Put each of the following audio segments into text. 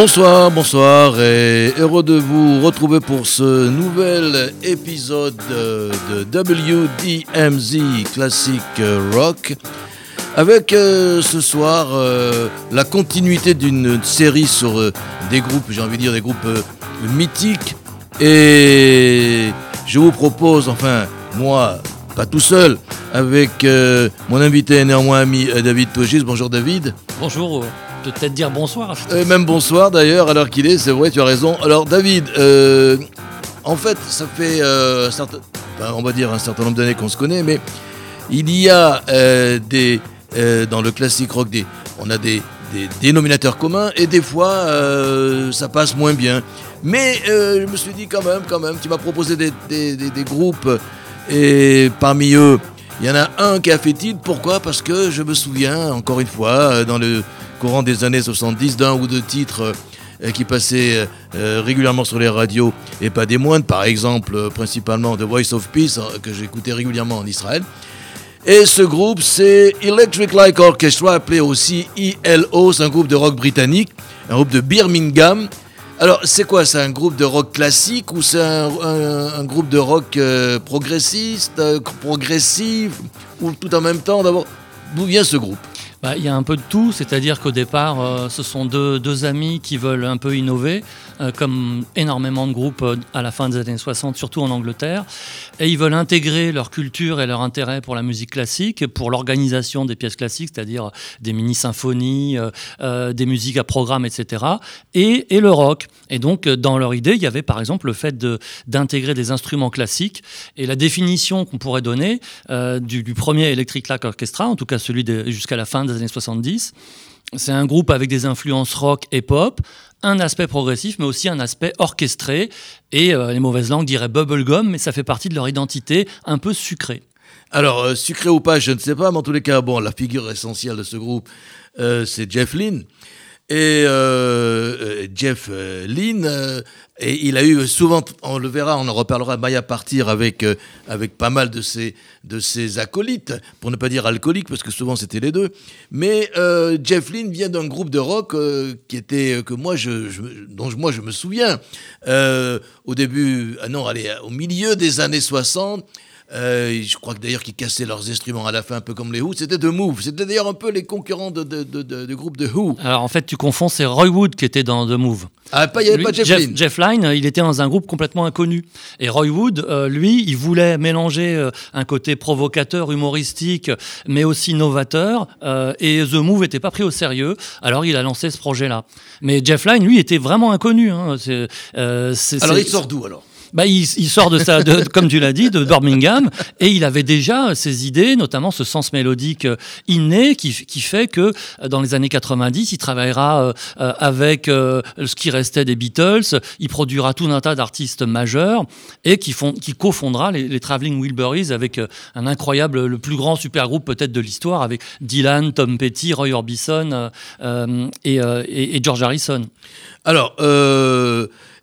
Bonsoir, bonsoir et heureux de vous retrouver pour ce nouvel épisode de WDMZ Classic Rock avec euh, ce soir euh, la continuité d'une série sur euh, des groupes, j'ai envie de dire des groupes mythiques et je vous propose, enfin moi, pas tout seul, avec mon invité néanmoins ami David Togis. Bonjour David. Bonjour peut-être dire bonsoir. Euh, même bonsoir d'ailleurs, alors qu'il est, c'est vrai, tu as raison. Alors David, euh, en fait, ça fait, euh, certain, on va dire un certain nombre d'années qu'on se connaît, mais il y a des, dans le classique rock, des, on a des, dénominateurs communs et des fois ça passe moins bien. Mais je me suis dit quand même, quand même, tu m'as proposé des, des, groupes et parmi eux, il y en a un qui a fait titre. Pourquoi? Parce que je me souviens, encore une fois, dans le courant des années 70 d'un ou deux titres euh, qui passaient euh, régulièrement sur les radios et pas des moindres, par exemple euh, principalement The Voice of Peace que j'écoutais régulièrement en Israël. Et ce groupe, c'est Electric Light Orchestra, appelé aussi ELO, c'est un groupe de rock britannique, un groupe de Birmingham. Alors, c'est quoi C'est un groupe de rock classique ou c'est un, groupe de rock progressiste, progressif, ou tout en même temps D'abord, d'où vient ce groupe? Bah, il y a un peu de tout, c'est-à-dire qu'au départ, euh, ce sont deux, deux, amis qui veulent un peu innover, euh, comme énormément de groupes euh, à la fin des années 60, surtout en Angleterre, et ils veulent intégrer leur culture et leur intérêt pour la musique classique, pour l'organisation des pièces classiques, c'est-à-dire des mini-symphonies, des musiques à programme, etc., et, et, le rock. Et donc, dans leur idée, il y avait par exemple le fait d'intégrer des instruments classiques, et la définition qu'on pourrait donner du, premier Electric Light Orchestra, en tout cas celui jusqu'à la fin des années 70. C'est un groupe avec des influences rock et pop, un aspect progressif, mais aussi un aspect orchestré. Et euh, les mauvaises langues diraient bubblegum, mais ça fait partie de leur identité un peu sucrée. Alors, euh, sucré ou pas, je ne sais pas, mais en tous les cas, bon, la figure essentielle de ce groupe, euh, c'est Jeff Lynne. Et Jeff Lynne et il a eu souvent, on le verra, on en reparlera, Maya partir avec, euh, avec pas mal de ses, de ses acolytes, pour ne pas dire alcooliques, parce que souvent c'était les deux. Mais euh, Jeff Lynne vient d'un groupe de rock euh, qui était, que moi je, dont moi je me souviens. au début, ah non, allez, au milieu des années 60, euh, je crois que d'ailleurs qu'ils cassaient leurs instruments à la fin, un peu comme les Who. C'était The Move. C'était d'ailleurs un peu les concurrents de, de, de, groupe de Who. Alors en fait, tu confonds, c'est Roy Wood qui était dans The Move. Ah, il n'y avait pas Jeff, Jeff Lynne. Jeff Lynne, il était dans un groupe complètement inconnu. Et Roy Wood, euh, lui, il voulait mélanger euh, un côté provocateur, humoristique, mais aussi novateur. et The Move n'était pas pris au sérieux. Alors il a lancé ce projet-là. Mais Jeff Lynne, lui, était vraiment inconnu. Hein. alors il sort d'où alors? Bah, il, sort de de, comme tu l'as dit, de Birmingham, et il avait déjà ses idées, notamment ce sens mélodique euh, inné qui, fait que euh, dans les années 90, il travaillera euh, avec ce qui restait des Beatles, il produira tout un tas d'artistes majeurs et qui, font, qui cofondera les, Traveling Wilburys avec un incroyable, le plus grand super groupe peut-être de l'histoire, avec Dylan, Tom Petty, Roy Orbison et, George Harrison. Alors,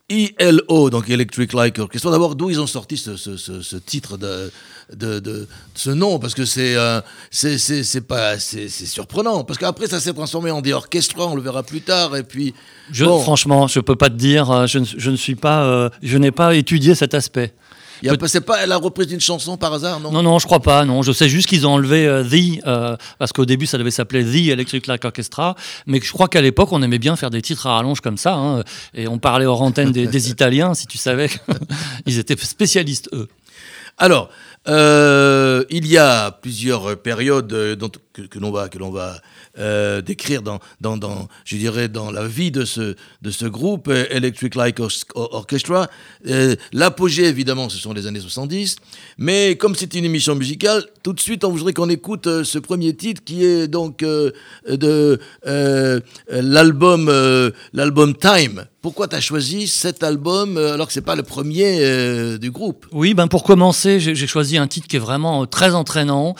ELO, donc Electric Light Orchestra. D'abord, d'où ils ont sorti ce, ce, ce, titre de, de, de, ce nom? Parce que c'est euh, c'est pas c'est surprenant. Parce qu'après, ça s'est transformé en des orchestra, on le verra plus tard. Et puis, je, franchement, je peux pas te dire. Euh, je, je ne suis pas, euh, je n'ai pas étudié cet aspect. C'est pas la reprise d'une chanson par hasard, non? Non, non, je crois pas. Non, je sais juste qu'ils ont enlevé euh, The euh, parce qu'au début ça devait s'appeler The Electric Light Orchestra, mais je crois qu'à l'époque on aimait bien faire des titres à rallonge comme ça, hein, et on parlait hors antenne des, des Italiens, si tu savais, ils étaient spécialistes eux. Alors, il y a plusieurs périodes dont, que, que l'on va, que l'on va euh, d'écrire dans, dans, dans, je dirais, dans la vie de ce, de ce groupe, euh, Electric Light Orchestra. Euh, l'apogée, évidemment, ce sont les années 70. Mais comme c'est une émission musicale, tout de suite, on voudrait qu'on écoute ce premier titre qui est donc de l'album l'album Time. Pourquoi tu as choisi cet album alors que c'est pas le premier du groupe? Oui, ben pour commencer, j'ai choisi un titre qui est vraiment très entraînant,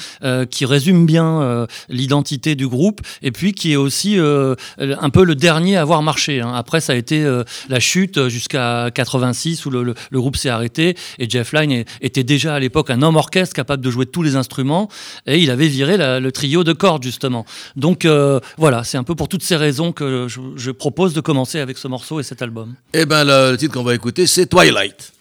qui résume bien l'identité du groupe et puis qui est aussi euh, un peu le dernier à avoir marché. Hein. Après, ça a été euh, la chute jusqu'à 86 où le, groupe s'est arrêté et Jeff Lynne était déjà à l'époque un homme orchestre capable de jouer tous les instruments et il avait viré le trio de cordes justement. Donc euh, voilà, c'est un peu pour toutes ces raisons que je, propose de commencer avec ce morceau et Eh ben le titre qu'on va écouter, c'est Twilight.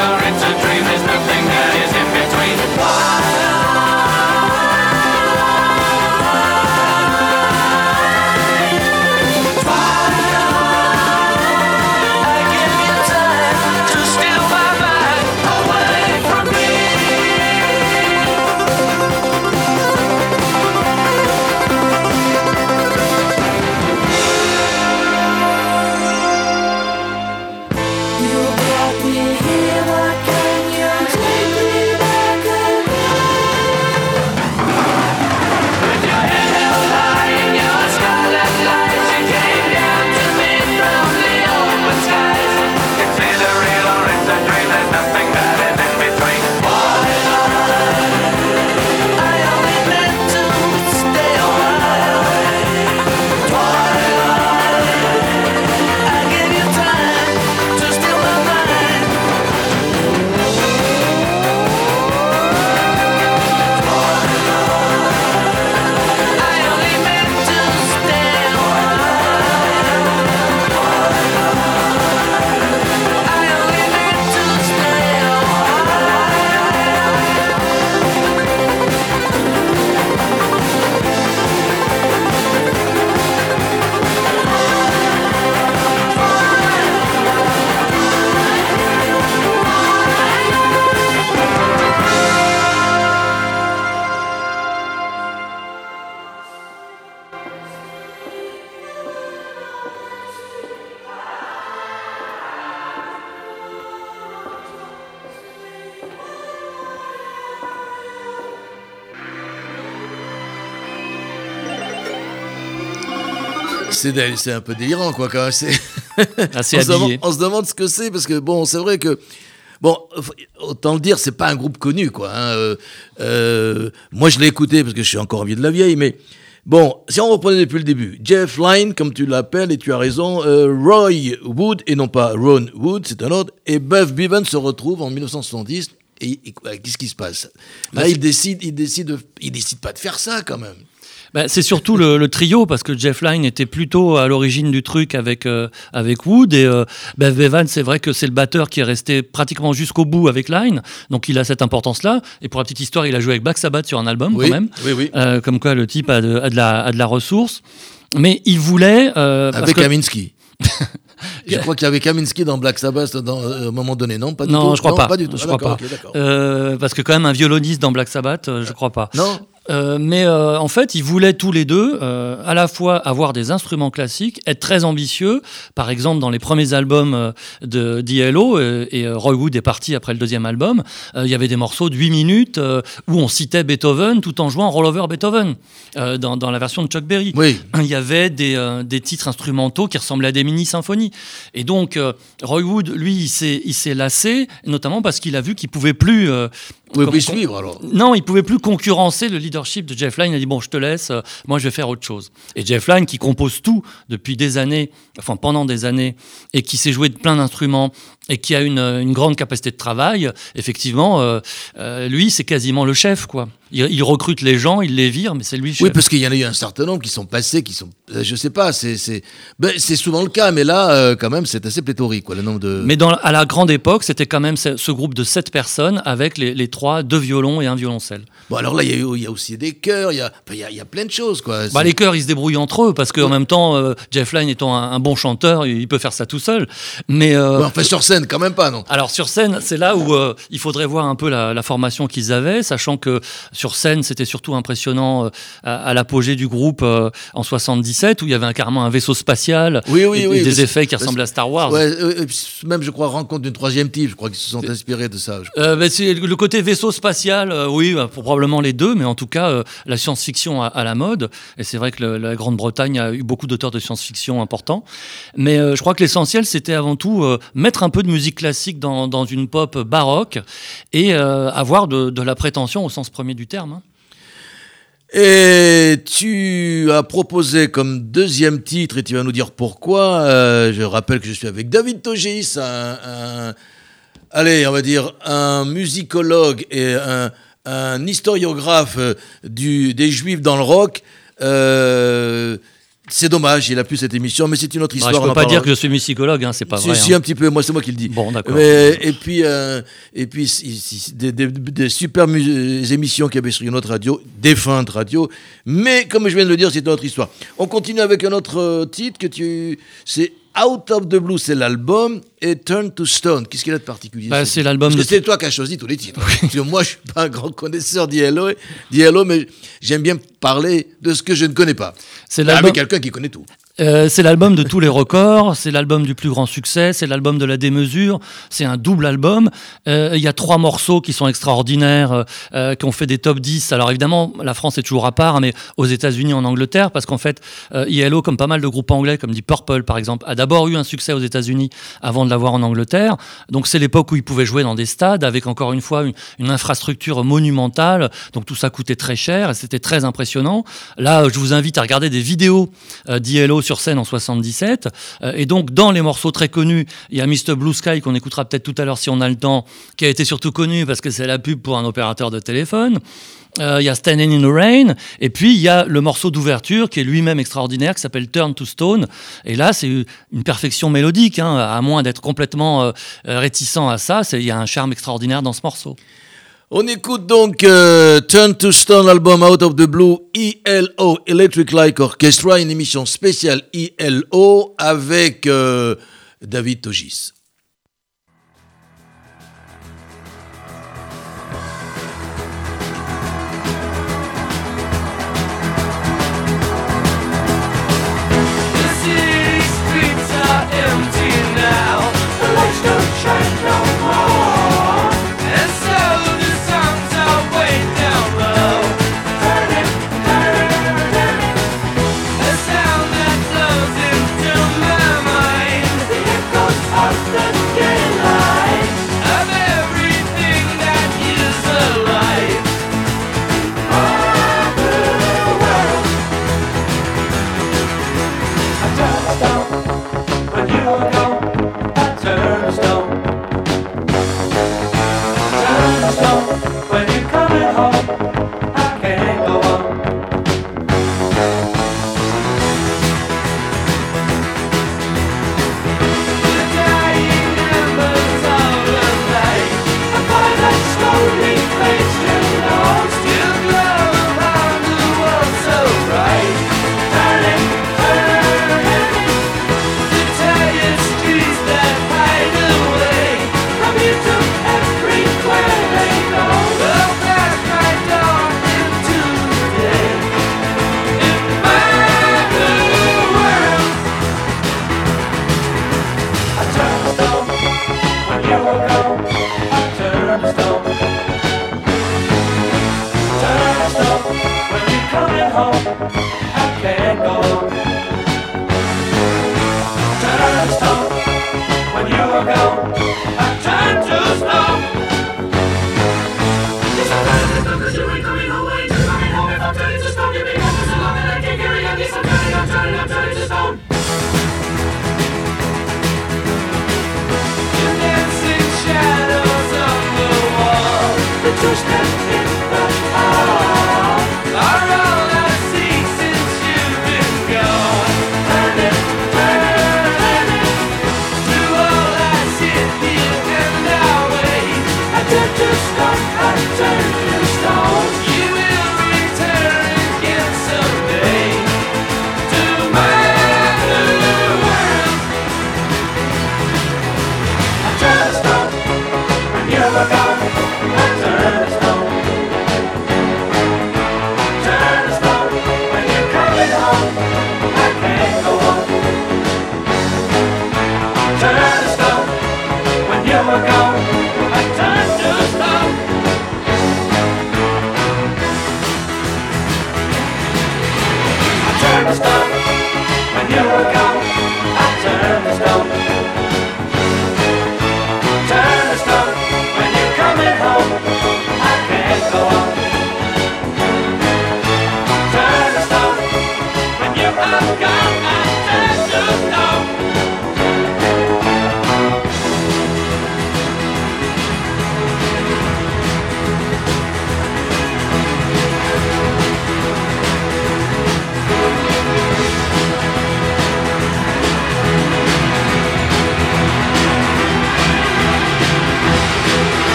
it's a dream there's nothing. C'est un peu délirant, quoi, quand même. On, se demande, on, se demande, ce que c'est, parce que, bon, c'est vrai que. Bon, autant le dire, c'est pas un groupe connu, quoi. Hein, euh, euh, moi, je l'ai écouté parce que je suis encore vieux de la vieille, mais Bon, si on reprenait depuis le début, Jeff Lynne, comme tu l'appelles, et tu as raison, euh, Roy Wood, et non pas Ron Wood, c'est un autre, et Buff Bevan se retrouvent en 1970. Et, qu'est-ce qui se passe? Là, il décide, il décide, il décide pas de faire ça quand même. Bah, c'est surtout le, trio parce que Jeff Lynne était plutôt à l'origine du truc avec euh, avec Wood et euh, ben Bevan c'est vrai que c'est le batteur qui est resté pratiquement jusqu'au bout avec Lynne donc il a cette importance là et pour la petite histoire il a joué avec Black Sabbath sur un album quand même oui, oui. Euh, comme quoi le type a de, a de, la, a de la ressource mais il voulait avec Kaminski Je crois qu'il y avait Kaminski dans Black Sabbath dans, à un moment donné, non? Pas du Non, je crois pas. pas du tout. Je crois pas. parce que quand même un violoniste dans Black Sabbath, je crois pas. Non? Euh, mais euh, en fait, ils voulaient tous les deux euh, à la fois avoir des instruments classiques, être très ambitieux. Par exemple, dans les premiers albums de d'ILO, et Roy Wood est parti après le deuxième album, il y avait des morceaux de 8 minutes où on citait Beethoven tout en jouant Roll Over Beethoven dans, dans, la version de Chuck Berry. Oui. Il y avait des, des, titres instrumentaux qui ressemblaient à des mini-symphonies. Et donc, Roy Wood, lui, il s'est lassé, notamment parce qu'il a vu qu'il pouvait plus pouvait plus suivre alors Non, il pouvait plus concurrencer le leadership de Jeff Lynne. Il a dit bon, je te laisse, euh, moi je vais faire autre chose. Et Jeff Lynne, qui compose tout depuis des années, enfin pendant des années, et qui s'est joué de plein d'instruments, et qui a une, une, grande capacité de travail, effectivement, euh, euh, lui, c'est quasiment le chef, quoi. Il, recrute les gens, il les vire, mais c'est lui le chef. Oui, parce qu'il y en a eu un certain nombre qui sont passés, qui sont, euh, je sais pas, c'est c'est ben, souvent le cas, mais là, quand même, c'est assez pléthorique, quoi, le nombre de. Mais dans, à la grande époque, c'était quand même ce, groupe de sept personnes avec les, les, trois, deux violons et un violoncelle. Bon, alors là, il y, y, a aussi des chœurs, il y a, il y, y a, plein de choses, quoi. Bah, les chœurs, ils se débrouillent entre eux, parce qu'en même temps, Jeff Lynne étant un, bon chanteur, il peut faire ça tout seul. Mais. enfin, sur scène, quand même pas, non alors sur scène, c'est là où euh, il faudrait voir un peu la, formation qu'ils avaient, sachant que sur scène, c'était surtout impressionnant euh, à, l'apogée du groupe euh, en 77, où il y avait carrément un vaisseau spatial, oui, oui, et, des effets qui ressemblaient à Star Wars. même, je crois, rencontre d'une troisième type, je crois qu'ils se sont inspirés de ça. c'est le côté vaisseau spatial, oui, bah, probablement les deux, mais en tout cas, la science-fiction à, la mode, et c'est vrai que la Grande-Bretagne a eu beaucoup d'auteurs de science-fiction importants, mais je crois que l'essentiel, c'était avant tout mettre un peu de musique classique dans, une pop baroque et euh, avoir de, la prétention au sens premier du terme. Hein. Et tu as proposé comme deuxième titre, et tu vas nous dire pourquoi. Euh, je rappelle que je suis avec David Togis, un, allez, on va dire un musicologue et un, historiographe du, des Juifs dans le rock. Euh, c'est dommage, il a plus cette émission, mais c'est une autre histoire. je ne peux pas dire que je suis musicologue, hein, c'est pas vrai. Si, hein. un petit peu, moi c'est moi qui le dis. Bon, d'accord. Et puis, euh, et puis des, des, super émissions qu'il y avait sur une autre radio, défunte radio, mais comme je viens de le dire, c'est une autre histoire. On continue avec un autre euh, titre que tu. C'est Out of the Blue, c'est l'album, et Turn to Stone. Qu'est-ce qu'il a de particulier bah, C'est l'album. Parce que c'est toi qui as choisi tous les titres. Parce que moi, je suis pas un grand connaisseur d'ILO, mais j'aime bien parler de ce que je ne connais pas. C'est avec quelqu'un qui connaît tout. Euh, c'est l'album de tous les records, c'est l'album du plus grand succès, c'est l'album de la démesure, c'est un double album. Euh, il y a trois morceaux qui sont extraordinaires, euh, qui ont fait des top 10. Alors évidemment, la France est toujours à part, mais aux États-Unis, en Angleterre, parce qu'en fait, ILO, comme pas mal de groupes anglais, comme dit Purple par exemple, a d'abord eu un succès aux États-Unis avant de l'avoir en Angleterre. Donc c'est l'époque où ils pouvaient jouer dans des stades avec encore une fois une, infrastructure monumentale. Donc tout ça coûtait très cher et c'était très impressionnant. Là, je vous invite à regarder des vidéos d'ILO sur scène en 77. Euh, et donc, dans les morceaux très connus, il y a Mr. Blue Sky, qu'on écoutera peut-être tout à l'heure si on a le temps, qui a été surtout connu parce que c'est la pub pour un opérateur de téléphone. Euh, il y a Standing in the Rain, et puis il y a le morceau d'ouverture qui est lui-même extraordinaire, qui s'appelle Turn to Stone. Et là, c'est une perfection mélodique, hein, à moins d'être complètement euh, réticent à ça. Il y a un charme extraordinaire dans ce morceau. On écoute donc euh, Turn to Stone, album Out of the Blue, ELO, Electric Light Orchestra, une émission spéciale ELO avec euh, David Togis.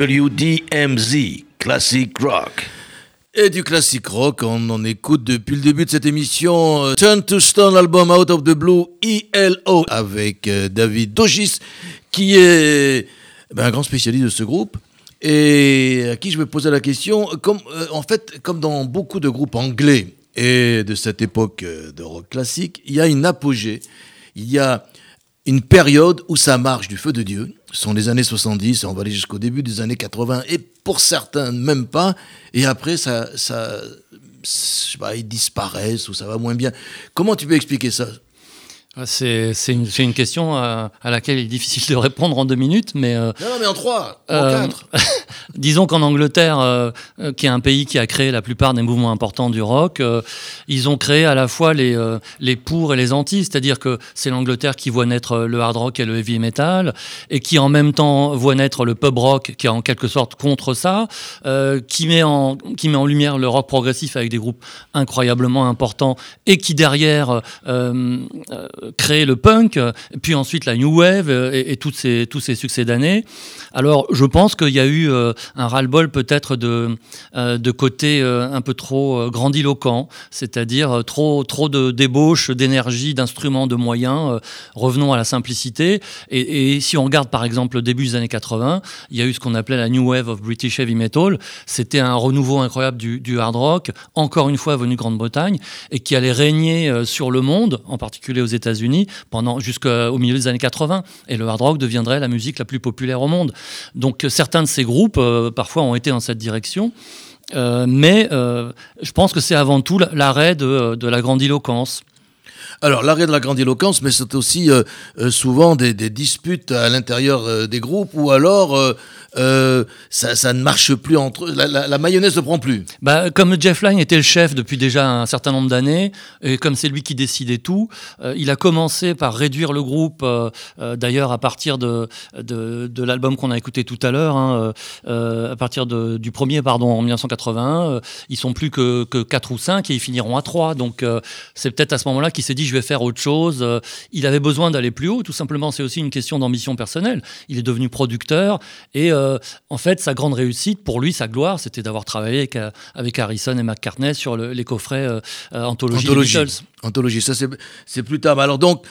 WDMZ, Classic Rock. Et du classic rock, on en écoute depuis le début de cette émission euh, Turn to Stone, l'album Out of the Blue, ELO, avec euh, David Dogis, qui est ben, un grand spécialiste de ce groupe et à qui je vais poser la question, euh, en fait, comme dans beaucoup de groupes anglais et de cette époque de rock classique, il y a une apogée, il y a une période où ça marche du feu de Dieu. Sont les années 70, on va aller jusqu'au début des années 80, et pour certains, même pas. Et après, ça, ça, ils disparaissent ou ça va moins bien. Comment tu peux expliquer ça? C'est une, une, question euh, à, laquelle il est difficile de répondre en deux minutes, mais... Euh, non, mais en trois, en euh, quatre. disons qu'en Angleterre, qui est un pays qui a créé la plupart des mouvements importants du rock, ils ont créé à la fois les, les pour et les anti, c'est-à-dire que c'est l'Angleterre qui voit naître le hard rock et le heavy metal, et qui en même temps voit naître le pub rock, qui est en quelque sorte contre ça, qui, met en, qui met en lumière le rock progressif avec des groupes incroyablement importants, et qui derrière créer le punk, puis ensuite la new wave euh, et, toutes ces, tous ces succès d'années. Alors, je pense qu'il y a eu euh, un ras-le-bol peut-être de, euh, de côté un peu trop grandiloquent, c'est-à-dire trop, trop de débauche, d'énergie, d'instruments, de moyens. revenons à la simplicité. Et, si on regarde par exemple le début des années 80, il y a eu ce qu'on appelait la new wave of British heavy metal. C'était un renouveau incroyable du, du hard rock, encore une fois venu de Grande-Bretagne, et qui allait régner sur le monde, en particulier aux États pendant jusqu'au milieu des années 80. Et le hard rock deviendrait la musique la plus populaire au monde. Donc certains de ces groupes, euh, parfois, ont été dans cette direction. Euh, mais euh, je pense que c'est avant tout l'arrêt de la grandiloquence. Alors, l'arrêt de la grandiloquence, mais c'est aussi souvent des, disputes à l'intérieur des groupes, ou alors euh, ça, ne marche plus entre la, la, mayonnaise ne prend plus. Bah, comme Jeff Lynne était le chef depuis déjà un certain nombre d'années, et comme c'est lui qui décidait tout, euh, il a commencé par réduire le groupe, euh, d'ailleurs à partir de, de, l'album qu'on a écouté tout à l'heure, hein, à partir du premier, pardon, en 1981, ils sont plus que, que 4 ou 5 et ils finiront à 3. Donc c'est peut-être à ce moment-là qu'il s'est dit je vais faire autre chose. il avait besoin d'aller plus haut, tout simplement, c'est aussi une question d'ambition personnelle. Il est devenu producteur et euh, en fait, sa grande réussite, pour lui, sa gloire, c'était d'avoir travaillé avec, euh, Harrison et McCartney sur les coffrets euh, anthologie, anthologie. Anthologie, ça c'est plus tard. Alors donc,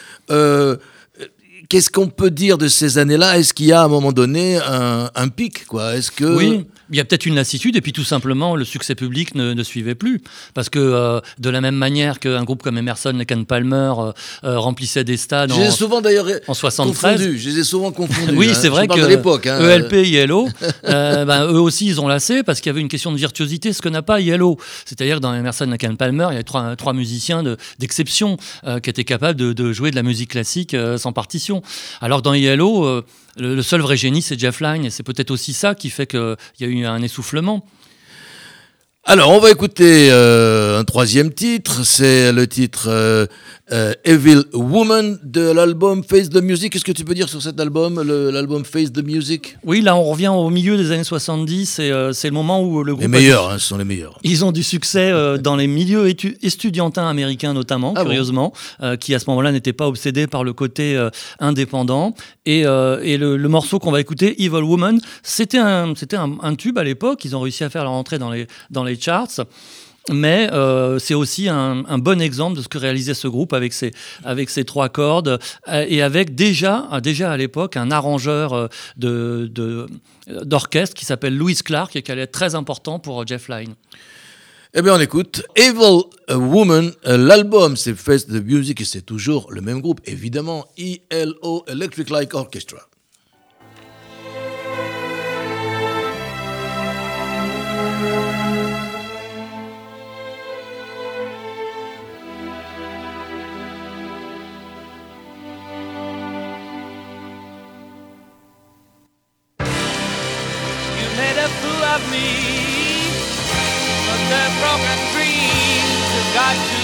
qu'est-ce qu'on peut dire de ces années-là? Est-ce qu'il y a à un moment donné un, un pic quoi? Est-ce que oui il y a peut-être une lassitude et puis tout simplement le succès public ne, ne suivait plus parce que euh, de la même manière qu'un groupe comme Emerson, Lake Palmer euh, euh, remplissait des stades en, souvent d'ailleurs en 73. je les ai souvent confondus. oui, hein. c'est vrai que l'époque. Hein. ELP, Yellow, ben, eux aussi ils ont lassé parce qu'il y avait une question de virtuosité, ce que n'a pas Yellow. C'est-à-dire que dans Emerson, Lake Palmer, il y avait trois, trois musiciens d'exception qui étaient capables de, de, jouer de la musique classique sans partition. Alors dans Yellow le, seul vrai génie, c'est Jeff Lynne, et c'est peut-être aussi ça qui fait qu'il y a eu un essoufflement. Alors, on va écouter euh, un troisième titre, c'est le titre euh, euh, Evil Woman de l'album Face the Music. Qu'est-ce que tu peux dire sur cet album, l'album Face the Music? Oui, là on revient au milieu des années 70 et euh, c'est le moment où le groupe. Les meilleurs, hein, ce sont les meilleurs. Ils ont du succès euh, dans les milieux estudiantins américains notamment, ah curieusement, qui à ce moment-là n'étaient pas obsédés par le côté indépendant. Et, et le, morceau qu'on va écouter, Evil Woman, c'était un, tube à l'époque. Ils ont réussi à faire leur entrée dans les, charts mais euh, c'est aussi un, bon exemple de ce que réalisait ce groupe avec ses, trois cordes euh, et avec déjà, déjà à l'époque un arrangeur euh, d'orchestre qui s'appelle Louis Clark et qui allait être très important pour Jeff Lynne. Eh bien, on écoute Evil Woman. L'album, c'est Face the Music et c'est toujours le même groupe, évidemment, ELO Electric Light Orchestra. Me. broken dreams have got to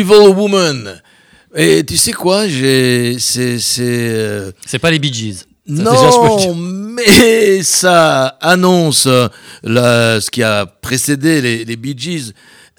Evil Woman. Et tu sais quoi, j'ai, c'est, c'est. euh, C'est pas les Bee Gees. Ça, non, mais ça annonce euh, la- ce qui a précédé les, les Bee Gees.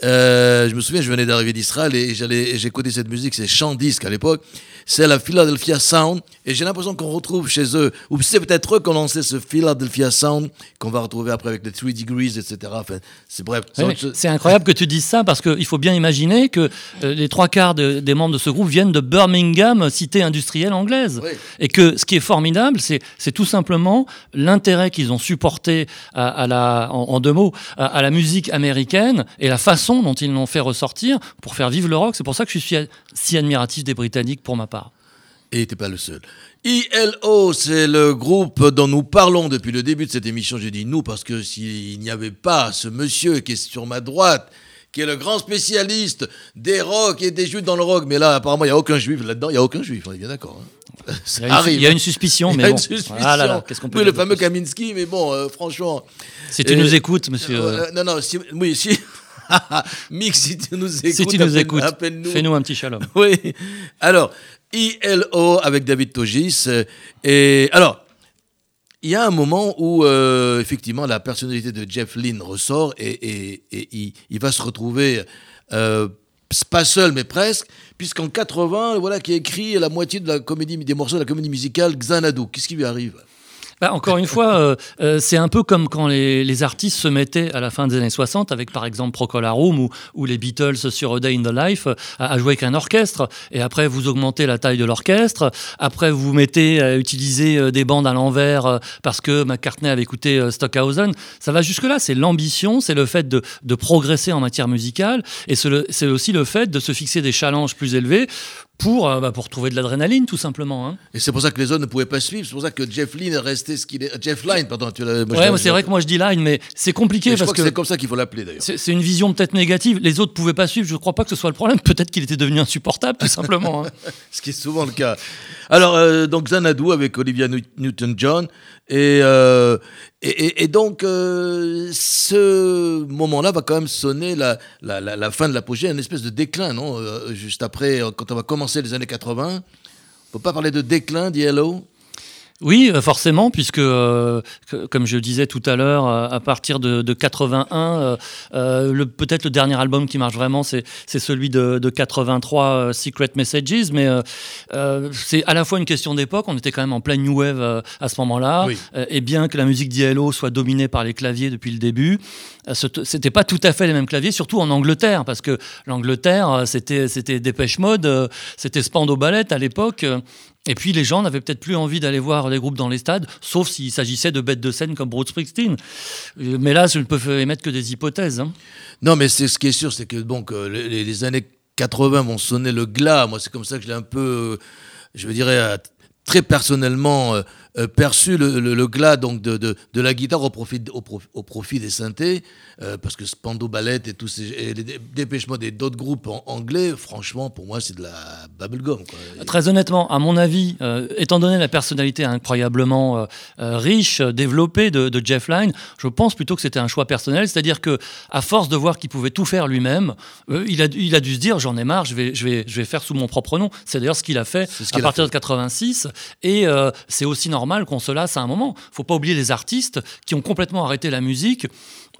Euh, je me souviens, je venais d'arriver d'Israël et j'allais, j'écoutais cette musique, c'est chant disque à l'époque. C'est la Philadelphia Sound et j'ai l'impression qu'on retrouve chez eux, ou c'est peut-être eux qui ont lancé ce Philadelphia Sound qu'on va retrouver après avec les 3 Degrees, etc. Enfin, c'est bref. c'est Oui, incroyable que tu dises ça parce qu'il faut bien imaginer que euh, les trois quarts de- des membres de ce groupe viennent de Birmingham, cité industrielle anglaise. Oui. Et que ce qui est formidable, c'est c'est tout simplement l'intérêt qu'ils ont supporté à, à la, en, en deux mots, à, à la musique américaine et la façon dont ils l'ont fait ressortir pour faire vivre le rock. C'est pour ça que je suis si admiratif des Britanniques pour ma part. Et t'es pas le seul. ILO, c'est le groupe dont nous parlons depuis le début de cette émission. J'ai dit nous parce que s'il n'y avait pas ce monsieur qui est sur ma droite, qui est le grand spécialiste des rock et des juifs dans le rock, mais là apparemment il n'y a aucun juif là-dedans, il n'y a aucun juif, on est bien d'accord. hein. Il y a une, arrive. il y a une suspicion, Il y mais a bon. une suspicion. Ah là là, qu'est-ce qu'on peut oui, dire le fameux Kaminski, mais bon, euh, franchement. Si tu Euh, nous écoutes, monsieur. euh, non, non, si, oui, si. Mick, si tu nous écoutes, si tu nous appelle- écoutes, appelle-nous. fais-nous un petit shalom. Oui. Alors, ILO avec David Togis. euh, Et alors, il y a un moment où, euh, effectivement, la personnalité de Jeff Lynne ressort et, et- et il, il va se retrouver, euh, pas seul, mais presque, puisqu'en 80, voilà, qui écrit la moitié de la comédie, des morceaux de la comédie musicale Xanadu. Qu'est-ce qui lui arrive? Bah, encore une fois, euh, euh, c'est un peu comme quand les, les artistes se mettaient à la fin des années 60, avec par exemple Procol Harum ou, ou les Beatles sur A Day in the Life, euh, à, à jouer avec un orchestre. Et après, vous augmentez la taille de l'orchestre. Après, vous vous mettez à utiliser euh, des bandes à l'envers parce que McCartney avait écouté Stockhausen. Ça va jusque-là. C'est l'ambition, c'est le fait de, de progresser en matière musicale. Et c'est aussi le fait de se fixer des challenges plus élevés pour, euh, bah, pour trouver de l'adrénaline, tout simplement. hein. Et c'est pour ça que les autres ne pouvaient pas suivre. C'est pour ça que Jeff Lynne est resté ce qu'il est. Jeff Lynne, pardon. Tu Ouais, c'est vrai que moi je dis line, mais c'est compliqué Mais je crois que, que c'est comme ça qu'il faut l'appeler d'ailleurs. C'est une vision peut-être négative. Les autres pouvaient pas suivre. Je ne crois pas que ce soit le problème. Peut-être qu'il était devenu insupportable, tout simplement. hein. ce qui est souvent le cas. Alors, euh, donc Xanadu avec Olivia New- Newton-John. Et, euh, et, et- et donc, euh, ce moment-là va quand même sonner la, la, fin de l'apogée, une espèce de déclin, non Euh, Juste après, quand on va commencer les années 80, on peut pas parler de déclin d'Yellow Oui, euh, forcément, puisque, euh, que- comme je disais tout à l'heure, euh, à partir de, de 81, euh, euh, le- peut-être le dernier album qui marche vraiment, c'est c'est celui de, de 83, euh, Secret Messages. Mais c'est à la fois une question d'époque. On était quand même en pleine new wave à ce moment-là. Oui. Et bien que la musique d'ILO soit dominée par les claviers depuis le début, ce- c'était pas tout à fait les mêmes claviers, surtout en Angleterre, parce que l'Angleterre, c'était c'était Dépêche Mode, c'était Spando Ballet à l'époque. Et puis les gens n'avaient peut-être plus envie d'aller voir les groupes dans les stades, sauf s'il s'agissait de bêtes de scène comme Bruce Springsteen. Euh, Mais là, je ne peux émettre que des hypothèses. hein. Non, mais ce qui est sûr, c'est que les, années 80 vont sonner le glas. Moi, c'est comme ça que je l'ai un peu, euh, je dire, euh, très personnellement perçu le, glas donc de, de, la guitare au profit, au, prof- au profit des synthés, parce que Spando Ballet et tous ces les Dé- Dépêche Mode et d'autres groupes anglais, franchement, pour moi, c'est de la bubblegum. Quoi. Très honnêtement, à mon avis, euh, étant donné la personnalité incroyablement euh, euh, riche, développée de, de Jeff Lynne, je pense plutôt que c'était un choix personnel. C'est-à-dire que, à force de voir qu'il pouvait tout faire lui-même, il, a, il a dû se dire j'en ai marre, je vais, je, vais, je vais faire sous mon propre nom. C'est d'ailleurs ce qu'il a fait à partir fait. de 86. Et c'est aussi normal qu'on se lasse à un moment. faut pas oublier les artistes qui ont complètement arrêté la musique.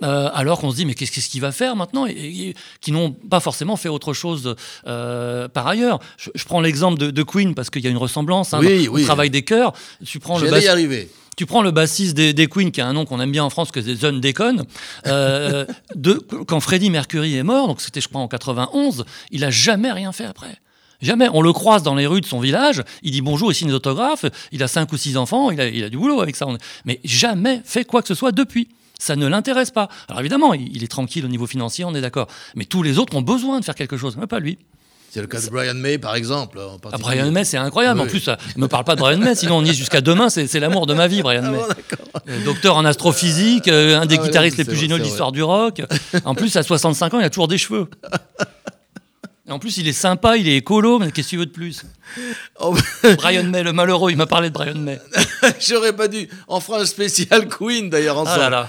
Euh, alors qu'on se dit mais qu'est-ce qu'il va faire maintenant et, et- qui n'ont pas forcément fait autre chose euh, par ailleurs. Je, je prends l'exemple de, de Queen parce qu'il y a une ressemblance hein, Oui, dans oui. le travail des chœurs. Tu prends le y arriver. tu prends le bassiste des, des Queen, qui a un nom qu'on aime bien en France, que c'est John Deacon. Euh, de, quand Freddie Mercury est mort, donc c'était je crois en 91, il a jamais rien fait après. Jamais. On le croise dans les rues de son village, il dit bonjour, ici des autographes, il a cinq ou six enfants, il a, il a du boulot avec ça. Mais jamais fait quoi que ce soit depuis. Ça ne l'intéresse pas. Alors évidemment, il, est tranquille au niveau financier, on est d'accord. Mais tous les autres ont besoin de faire quelque chose, mais pas lui. C'est le cas de Brian May, par exemple. En Ah. Brian May, c'est incroyable. En plus, ne me parle pas de Brian May, sinon on y est jusqu'à demain. C'est l'amour de ma vie, Brian May. Euh, Docteur en astrophysique, euh, un des Ah guitaristes les plus géniaux de l'histoire du rock. En plus, à 65 ans, il a toujours des cheveux en plus, il est sympa, il est écolo, mais qu'est-ce que tu veux de plus Brian May, le malheureux, il m'a parlé de Brian May. J'aurais pas dû. On fera spécial Queen d'ailleurs ah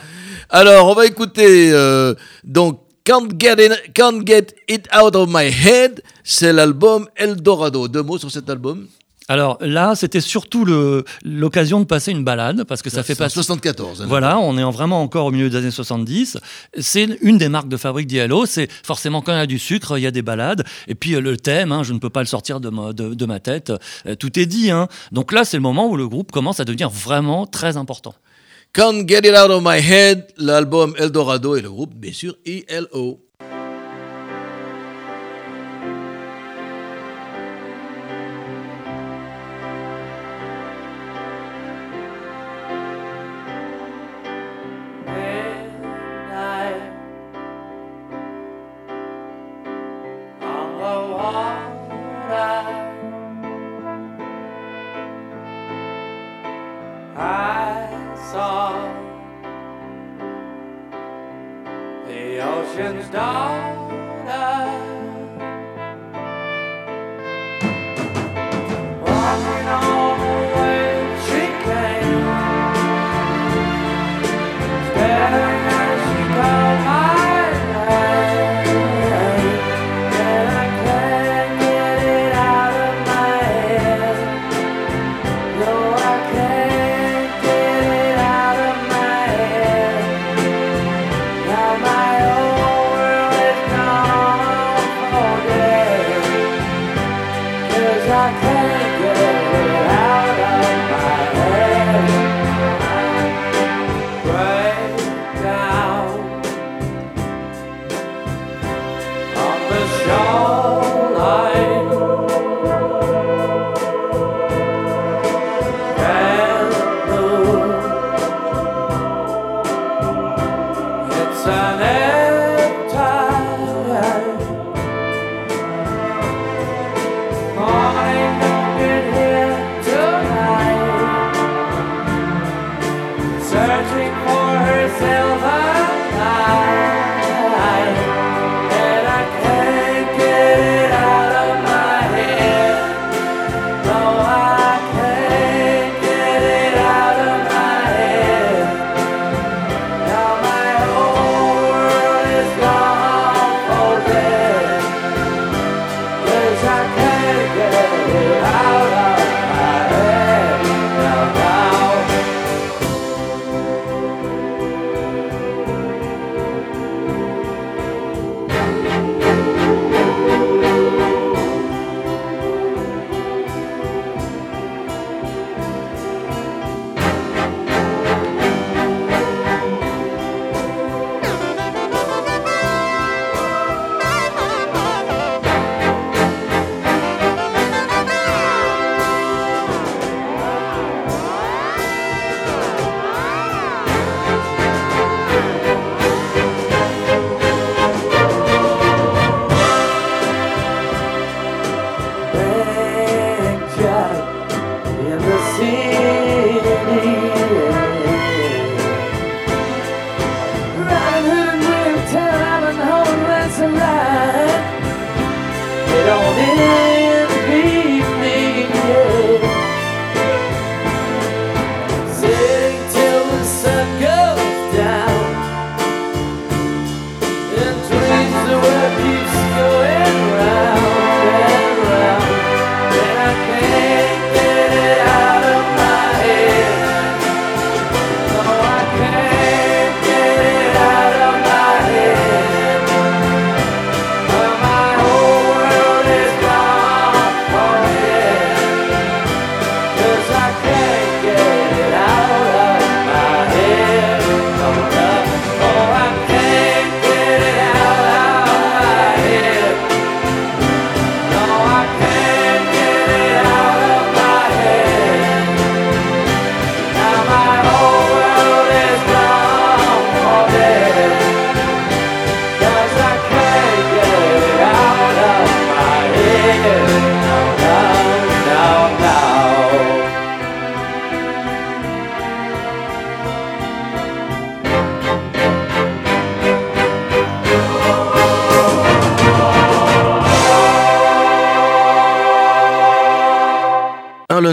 Alors, on va écouter euh, donc Can't Get It, Can't Get It Out of My Head. C'est l'album Eldorado. Deux mots sur cet album alors là, c'était surtout l'occasion de passer une balade, parce que ça, fait pas... 74. Hein, voilà, on est vraiment encore au milieu des années 70. C'est une des marques de fabrique d'Ialo, c'est forcément quand il y a du sucre, il y a des balades. Et puis euh, le thème, hein, je ne peux pas le sortir de ma, de, ma tête, euh, tout est dit. Hein. Donc là, c'est le moment où le groupe commence à devenir vraiment très important. Can't Get It Out of My Head, l'album Eldorado et le groupe, bien sûr, ILO.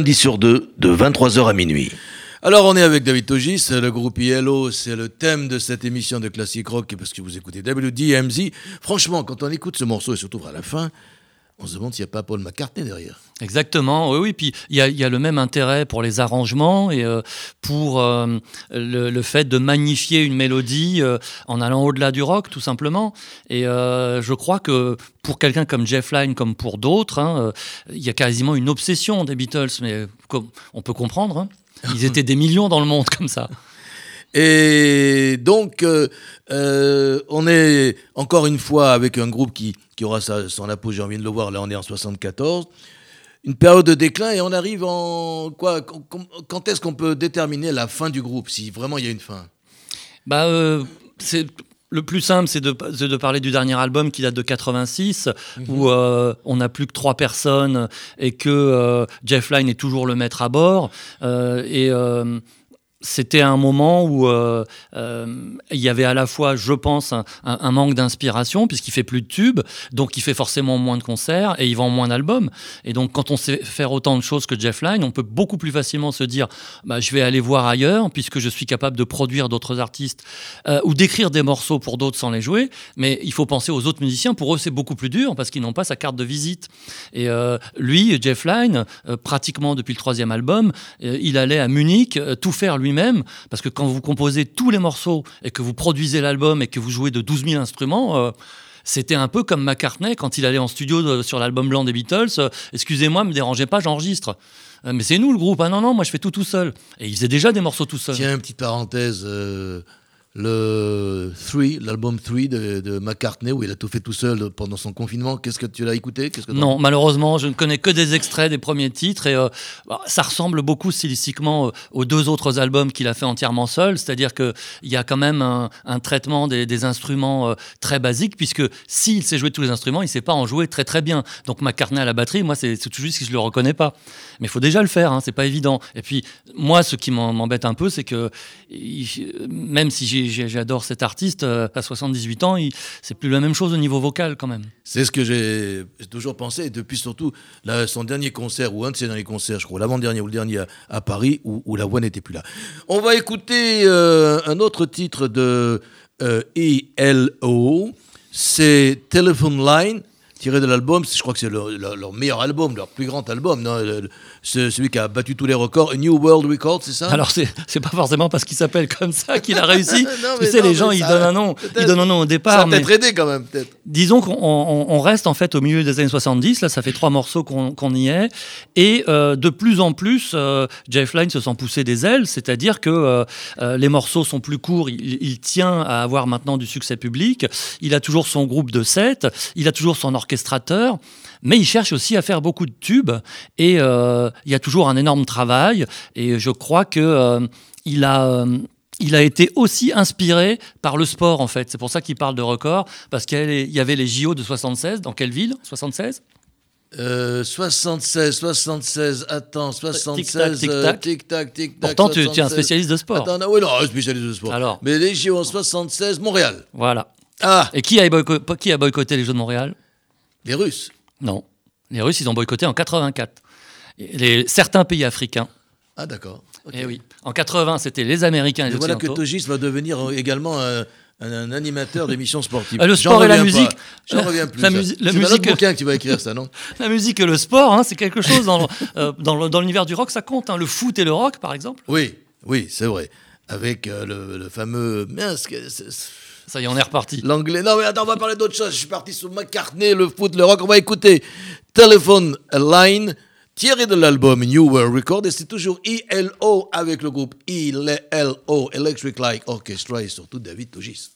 lundi sur deux de 23h à minuit. Alors on est avec David Togis, le groupe ILO, c'est le thème de cette émission de Classic Rock parce que vous écoutez WDMZ. Franchement, quand on écoute ce morceau et surtout à la fin, on se demande s'il n'y a pas Paul McCartney derrière. Exactement, oui, oui. Puis il y a, le même intérêt pour les arrangements et euh, pour euh, le, fait de magnifier une mélodie euh, en allant au-delà du rock, tout simplement. Et je crois que pour quelqu'un comme Jeff Lynne, comme pour d'autres, hein, il y a quasiment une obsession des Beatles, mais on peut comprendre. hein. Ils étaient des millions dans le monde comme ça. Et donc, euh, euh, on est encore une fois avec un groupe qui, qui aura sa- son apogée, on vient de le voir, là on est en 74. Une période de déclin et on arrive en quoi Quand, est-ce qu'on peut déterminer la fin du groupe, si vraiment il y a une fin? Bah, euh, c'est le plus simple, c'est de, de parler du dernier album qui date de 86, où euh, on n'a plus que trois personnes et que euh, Jeff Lynne est toujours le maître à bord. Euh, et c'était un moment où euh, euh, il y avait à la fois, je pense, un, manque d'inspiration, puisqu'il fait plus de tubes, donc il fait forcément moins de concerts et il vend moins d'albums. Et donc, quand on sait faire autant de choses que Jeff Lynne, on peut beaucoup plus facilement se dire bah, je vais aller voir ailleurs, puisque je suis capable de produire d'autres artistes euh, ou d'écrire des morceaux pour d'autres sans les jouer. Mais il faut penser aux autres musiciens. Pour eux, c'est beaucoup plus dur parce qu'ils n'ont pas sa carte de visite. Et lui, Jeff Lynne, pratiquement depuis le troisième album, il allait à Munich tout faire lui-même. Parce que quand vous composez tous les morceaux et que vous produisez l'album et que vous jouez de 12 000 instruments, euh, c'était un peu comme McCartney quand il allait en studio de- sur l'album blanc des Beatles. euh, Excusez-moi, me dérangez pas, j'enregistre. Euh, mais c'est nous le groupe. Ah non, non, moi je fais tout tout seul. Et il faisait déjà des morceaux tout seul. Tiens, une petite parenthèse. Le 3, l'album 3 de, de McCartney, où il a tout fait tout seul pendant son confinement. Qu'est-ce que tu l'as écouté? Qu'est-ce que t'en- Non, malheureusement, je ne connais que des extraits des premiers titres et euh, bah, ça ressemble beaucoup stylistiquement euh, aux deux autres albums qu'il a fait entièrement seul. C'est-à-dire qu'il y a quand même un, un traitement des, des instruments euh, très basique, puisque s'il sait jouer tous les instruments, il ne sait pas en jouer très très bien. Donc McCartney à la batterie, moi, c'est tout juste que je ne le reconnais pas. Mais il faut déjà le faire, hein, c'est pas évident. Et puis, moi, ce qui m'embête un peu, c'est que même si j'ai- j'adore cet artiste, euh, à 78 ans, c'est plus la même chose au niveau vocal quand même. C'est ce que j'ai toujours pensé, depuis surtout son dernier concert, ou un de ses derniers concerts, je crois, l'avant-dernier ou le dernier à, Paris, où, la voix n'était plus là. On va écouter euh, un autre titre de euh, ELO, c'est Telephone Line, tiré de l'album, je crois que c'est leur, leur- leur meilleur album, leur plus grand album, celui qui a battu tous les records, A New World Record, c'est ça? Alors c'est c'est pas forcément parce qu'il s'appelle comme ça qu'il a réussi. Non, tu sais, non, les gens ils ça- donnent un nom, ils donnent un nom au Ça départ. a Mais peut-être aidé quand même, peut-être. disons qu'on on- on reste en fait au milieu des années 70. Là, ça fait trois morceaux qu'on qu'on y est, et euh, de plus en plus, euh, Jeff Lynne se sent pousser des ailes, c'est-à-dire que euh, les morceaux sont plus courts. Il, il tient à avoir maintenant du succès public. Il a toujours son groupe de sept, il a toujours son orchestrateur. Mais il cherche aussi à faire beaucoup de tubes et euh, il y a toujours un énorme travail. Et je crois que euh, il a. euh, il a été aussi inspiré par le sport, en fait. C'est pour ça qu'il parle de record, parce qu'il y avait- les JO de 76. Dans quelle ville? 76 Euh, 76, 76, attends, 76, tic-tac, euh, tic-tac. tic-tac. Pourtant, tu, tu es un 76. spécialiste de sport. Attends, non, oui, non, spécialiste de sport. Alors Mais les JO en 76, Montréal. Voilà. Ah, Et qui a, boyco- qui a boycotté les Jeux de Montréal? Les Russes. Non. Les Russes, ils ont boycotté en 84. Les, certains pays africains. Ah, d'accord. Eh oui. En 80, c'était les Américains et les voilà que. Togis va devenir euh, également un, un- un animateur d'émissions sportives. Ah, le sport et la musique. J'en reviens plus. La la C'est musique- bouquin que tu vas écrire ça, non La musique et le sport, hein, c'est quelque chose dans, euh, dans l'univers du rock, ça compte. hein. Le foot et le rock, par exemple. Oui, oui, c'est vrai. Avec euh, le, le fameux. Mince, Ça y est, on est reparti. L'anglais. Non, mais attends, on va parler d'autre chose. Je suis parti sur McCartney, le foot, le rock. On va écouter Telephone Line, tiré de l'album New World Record. Et c'est toujours ELO avec le groupe ELO, Electric Light Orchestra, et surtout David Togis.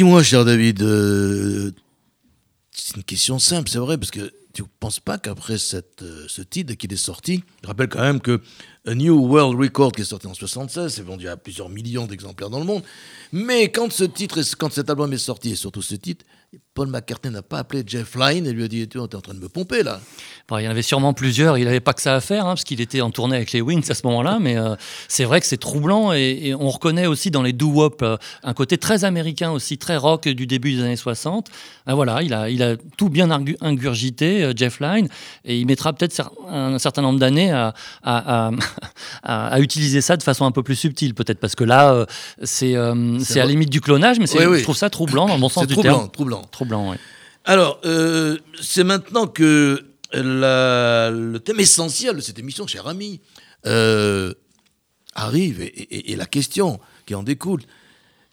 Dis-moi, cher David, euh, c'est une question simple, c'est vrai, parce que tu ne penses pas qu'après cette, euh, ce titre qui est sorti, je rappelle quand même que A New World Record qui est sorti en 76, c'est vendu à plusieurs millions d'exemplaires dans le monde, mais quand ce titre, quand cet album est sorti, et surtout ce titre, Paul McCartney n'a pas appelé Jeff Lynne et lui a dit, tu es en train de me pomper là. Bon, il y en avait sûrement plusieurs. Il n'avait pas que ça à faire, hein, parce qu'il était en tournée avec les Wings à ce moment-là. Mais euh, c'est vrai que c'est troublant. Et, et on reconnaît aussi dans les doo-wop euh, un côté très américain aussi, très rock du début des années 60. Ben voilà, il a, il a tout bien ingurgité, euh, Jeff Lynne. Et il mettra peut-être un, certain nombre d'années à, à, à- à- à utiliser ça de façon un peu plus subtile, peut-être. Parce que là, c'est à la limite du clonage, mais c'est- Oui, oui. je trouve ça troublant dans le bon sens du troublant, terme. troublant. Troublant, oui. Alors, euh, c'est maintenant que la- le thème essentiel de cette émission, cher ami, euh, arrive et, et- et la question qui en découle,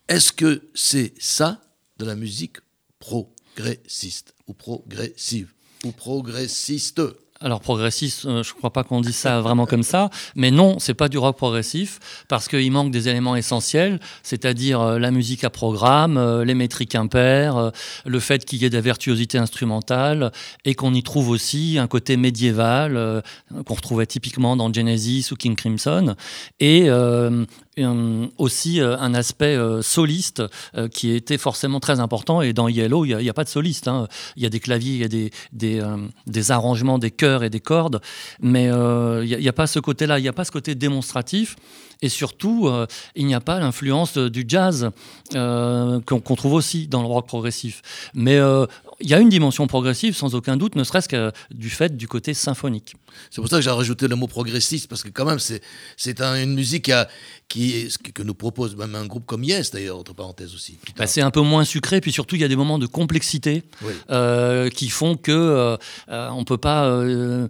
est-ce que c'est ça de la musique progressiste ou progressive ou progressiste? Alors progressiste, euh, je crois pas qu'on dise ça vraiment comme ça, mais non, c'est pas du rock progressif parce qu'il manque des éléments essentiels, c'est-à-dire euh, la musique à programme, euh, les métriques impaires, le fait qu'il y ait de la virtuosité instrumentale et qu'on y trouve aussi un côté médiéval qu'on retrouvait typiquement dans Genesis ou King Crimson et aussi euh, un aspect euh, soliste euh, qui était forcément très important. Et dans Yellow, il n'y a, pas de soliste. hein. Il y a des claviers, il y a des, des, arrangements, des chœurs et des cordes. Mais il n'y a, pas ce côté-là, il n'y a pas ce côté démonstratif. Et surtout, il n'y a pas l'influence du jazz qu'on trouve aussi dans le rock progressif. Mais il y a une dimension progressive, sans aucun doute, ne serait-ce que du fait du côté symphonique. C'est pour ça que j'ai rajouté le mot progressiste, parce que quand même, c'est, un- une musique qui ce que nous propose même un groupe comme Yes, d'ailleurs, entre parenthèses aussi. Bah, c'est un peu moins sucré, puis surtout il y a des moments de complexité Oui. euh, qui font que euh, euh, on peut pas, euh,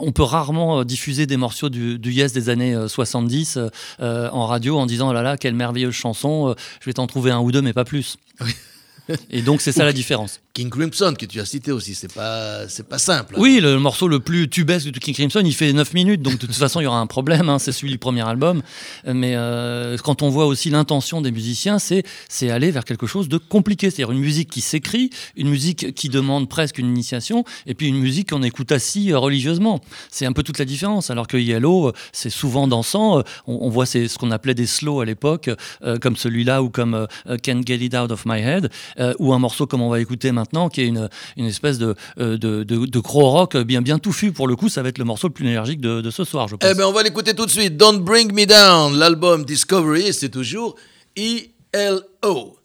on peut rarement diffuser des morceaux du, du Yes des années euh, 70 euh, en radio en disant oh là là quelle merveilleuse chanson, je vais t'en trouver un ou deux mais pas plus. Et donc c'est ça la différence. King Crimson, que tu as cité aussi, c'est pas, c'est pas simple. Oui, le morceau le plus tubesque de King Crimson, il fait 9 minutes, donc de toute façon, il y aura un problème, hein, c'est celui du premier album. Euh, Mais euh, quand on voit aussi l'intention des musiciens, c'est c'est aller vers quelque chose de compliqué, c'est-à-dire une musique qui s'écrit, une musique qui demande presque une initiation, et puis une musique qu'on écoute assis euh, religieusement. C'est un peu toute la différence, alors que Yellow, c'est souvent dansant, on, on voit ces- ce qu'on appelait des slows à l'époque, euh, comme celui-là, ou comme euh, Can't Get It Out of My Head, euh, ou un morceau comme on va écouter maintenant, qui est une, une espèce de, euh, de, de, de rock bien, bien touffu. Pour le coup, ça va être le morceau le plus énergique de, ce soir, je pense. Eh ben, on va l'écouter tout de suite. Don't Bring Me Down, l'album Discovery, c'est toujours ELO.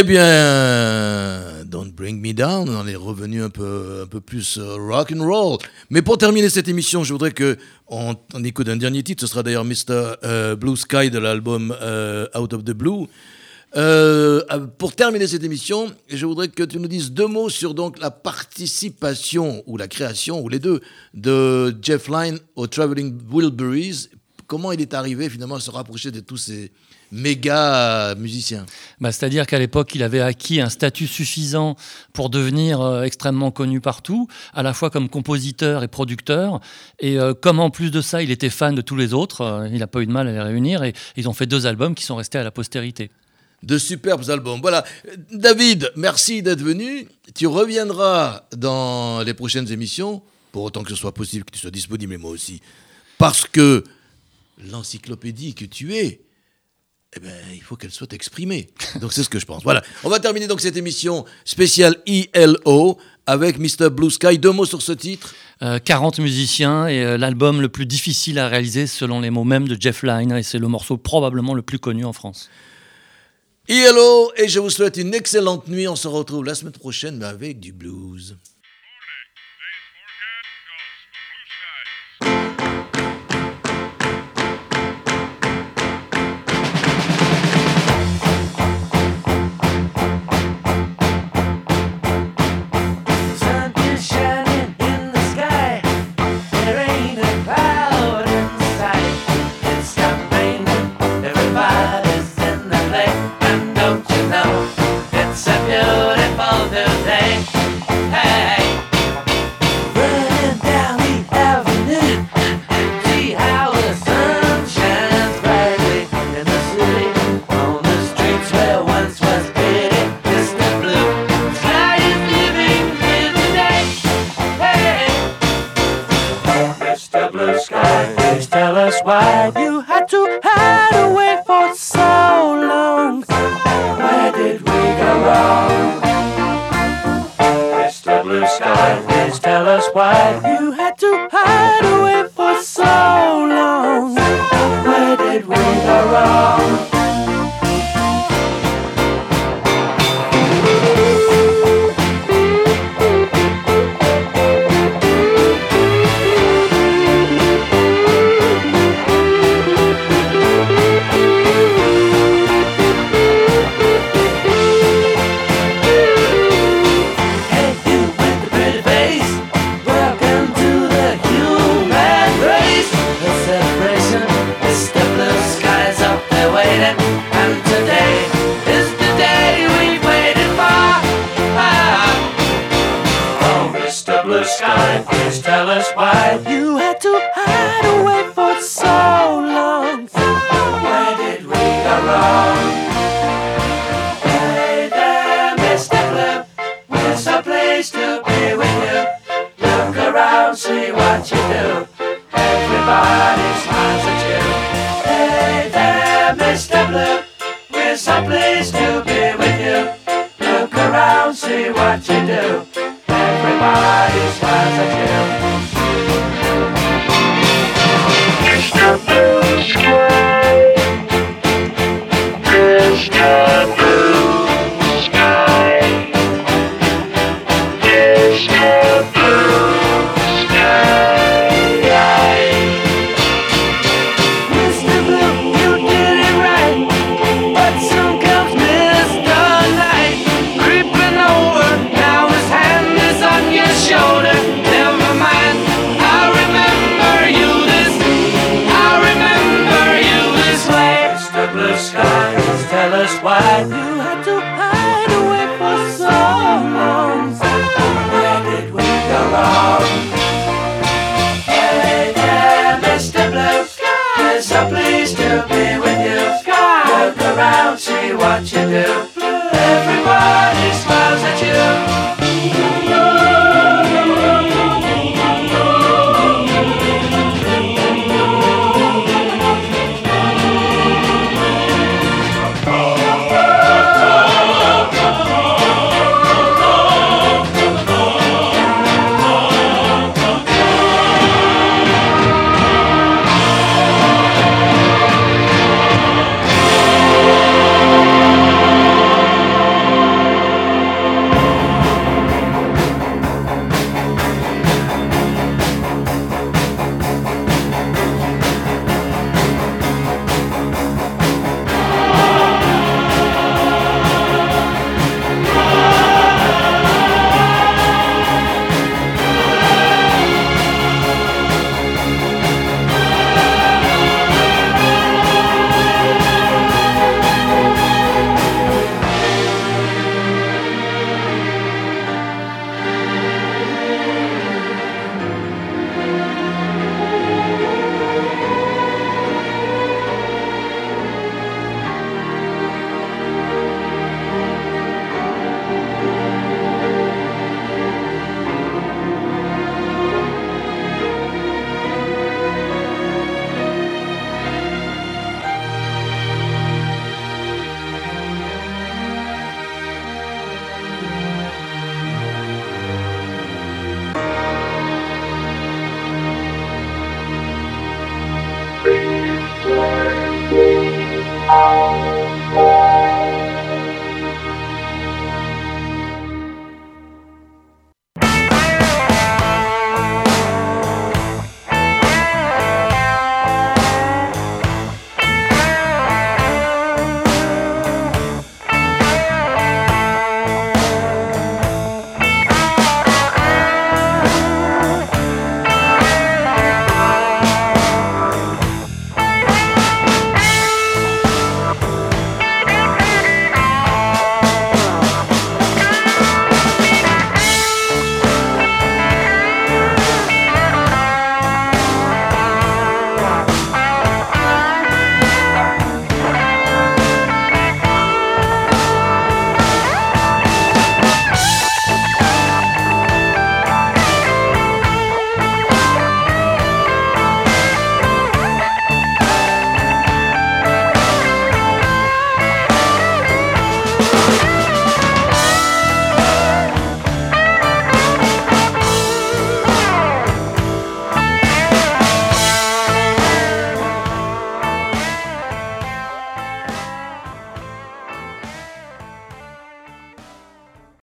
Eh bien, Don't Bring Me Down, on est revenu un peu, un peu plus euh, rock and roll. Mais pour terminer cette émission, je voudrais que on, on écoute un dernier titre. Ce sera d'ailleurs Mr. euh, Blue Sky de l'album euh, Out of the Blue. Euh, euh, pour terminer cette émission, je voudrais que tu nous dises deux mots sur donc la participation ou la création ou les deux de Jeff Lynne au Traveling Wilburys. Comment il est arrivé finalement à se rapprocher de tous ces méga musiciens Bah, C'est-à-dire qu'à l'époque, il avait acquis un statut suffisant pour devenir euh, extrêmement connu partout, à la fois comme compositeur et producteur. Et euh, comme en plus de ça, il était fan de tous les autres, euh, il n'a pas eu de mal à les réunir. Et ils ont fait deux albums qui sont restés à la postérité. de superbes albums. Voilà. David, merci d'être venu. Tu reviendras dans les prochaines émissions, pour autant que ce soit possible que tu sois disponible, et moi aussi. Parce que l'encyclopédie que tu es, eh ben, il faut qu'elle soit exprimée. Donc c'est ce que je pense. Voilà. On va terminer donc cette émission spéciale ILO avec Mr. Blue Sky. Deux mots sur ce titre. Euh, 40 musiciens et euh, l'album le plus difficile à réaliser selon les mots même de Jeff Lynne. Et c'est le morceau probablement le plus connu en France. ILO, et je vous souhaite une excellente nuit. On se retrouve la semaine prochaine, mais avec du blues.